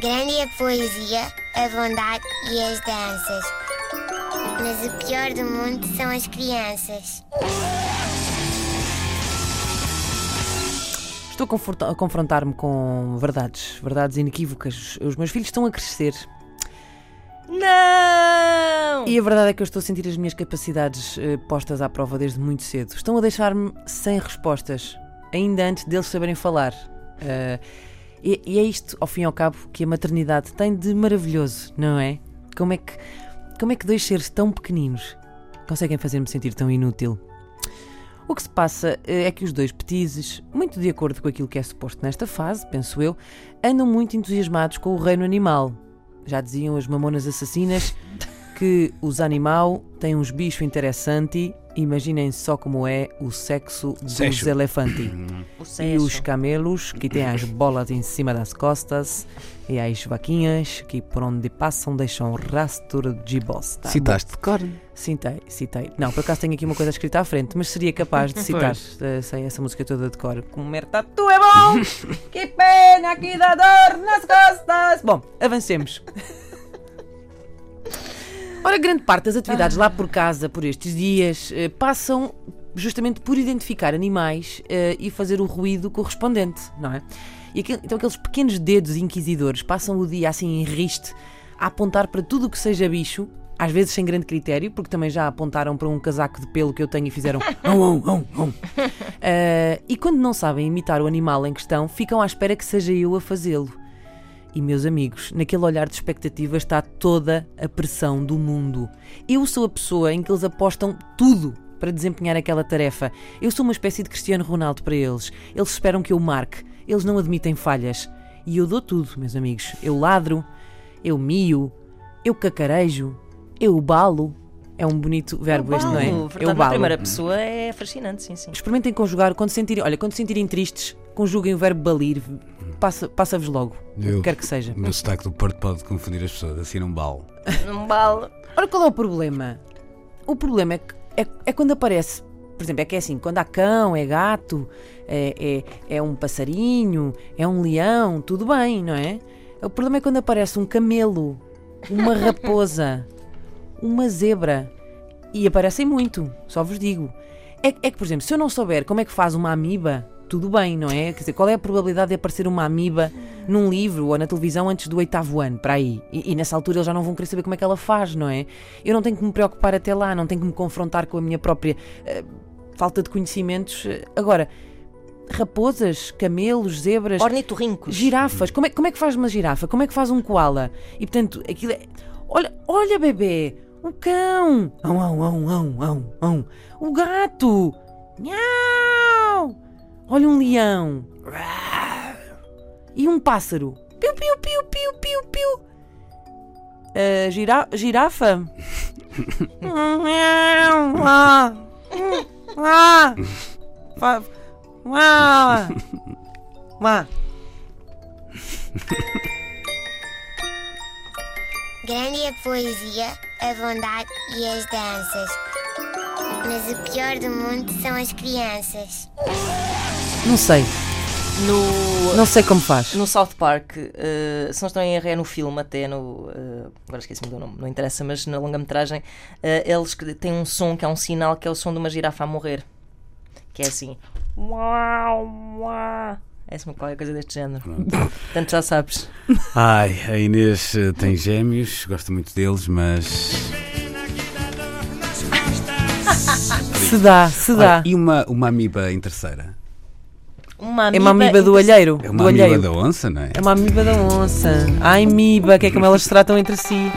Grande é a poesia, a bondade e as danças. Mas o pior do mundo são as crianças. Estou a confronta- a confrontar-me com verdades, verdades inequívocas. Os meus filhos estão a crescer Não! e a verdade é que eu estou a sentir as minhas capacidades eh, postas à prova desde muito cedo. Estão a deixar-me sem respostas, ainda antes deles saberem falar. Eh, e, e é isto, ao fim e ao cabo, que a maternidade tem de maravilhoso, não é? Como é que, como é que dois seres tão pequeninos conseguem fazer-me sentir tão inútil? O que se passa eh, é que os dois petizes, muito de acordo com aquilo que é suposto nesta fase, penso eu, andam muito entusiasmados com o reino animal. Já diziam as mamonas assassinas que os animal têm uns bichos interessantes. Imaginem só como é o sexo dos Sexo. elefantes. E os camelos, que têm as bolas em cima das costas, e as vaquinhas, que por onde passam deixam rastro de bosta. Citaste de cor. Citei, citei. Não, por acaso tenho aqui uma coisa escrita à frente, mas seria capaz de citar. Eh, sei essa música toda de cor. Comer tatu é bom! que pena que dá dor nas costas! Bom, avancemos. Ora, grande parte das atividades lá por casa, por estes dias, eh, passam justamente por identificar animais eh, e fazer o ruído correspondente, não é? E aquele- então aqueles pequenos dedos inquisidores passam o dia assim em riste a apontar para tudo o que seja bicho, às vezes sem grande critério, porque também já apontaram para um casaco de pelo que eu tenho e fizeram "Hum, hum, hum, hum." Eh, e quando não sabem imitar o animal em questão, ficam à espera que seja eu a fazê-lo. E meus amigos, naquele olhar de expectativa está toda a pressão do mundo. Eu sou a pessoa em que eles apostam tudo para desempenhar aquela tarefa. Eu sou uma espécie de Cristiano Ronaldo para eles. Eles esperam que eu marque. Eles não admitem falhas. E eu dou tudo, meus amigos. Eu ladro, eu mio, eu cacarejo, eu balo. É um bonito verbo este, não é? Eu verdade, na balo. primeira pessoa é fascinante, sim, sim. Experimentem conjugar quando sentirem, olha, quando sentirem tristes, conjuguem o verbo balir, passa- passa-vos logo, o que Eu- quer que seja. O meu sotaque do Porto pode confundir as pessoas, assim num balo. Num balo. Ora, qual é o problema? O problema é que é, é quando aparece, por exemplo, é que é assim, quando há cão, é gato, é, é, é um passarinho, é um leão, tudo bem, não é? O problema é quando aparece um camelo, uma raposa, uma zebra. E aparecem muito, só vos digo. É, é que, por exemplo, se eu não souber como é que faz uma amiba, tudo bem, não é? Quer dizer, qual é a probabilidade de aparecer uma amiba num livro ou na televisão antes do oitavo ano, para aí? E, e nessa altura eles já não vão querer saber como é que ela faz, não é? Eu não tenho que me preocupar até lá, não tenho que me confrontar com a minha própria eh, falta de conhecimentos. Agora, raposas, camelos, zebras, Ornitorrincos. girafas, como é, como é que faz uma girafa? Como é que faz um koala? E portanto, aquilo é. Olha, olha, bebê! O cão! Ão, ão, ão, ão, ão, ão. O gato! Nhau! Olha um leão! E um pássaro! Piu, piu, piu, piu, piu, piu! A gira girafa? Grande a poesia, a bondade e as danças. Mas o pior do mundo são as crianças. Não sei, No, não sei como faz. no South Park, eh, se não estou em erro, é no filme até, no, eh, agora esqueci-me do nome, não interessa, mas na longa-metragem, eh, eles têm um som que é um sinal que é o som de uma girafa a morrer. Que é assim. Uau, uau. É assim qualquer coisa deste género. Portanto, já sabes. Ai, a Inês tem gêmeos, gosta muito deles, mas. Se dá, se dá. Olha, e uma, uma amiba em terceira? Uma É uma amiba do alheiro. É do uma amiba alheiro. da onça, não é? É uma amiba da onça. Ai, miba, que é como elas se tratam entre si.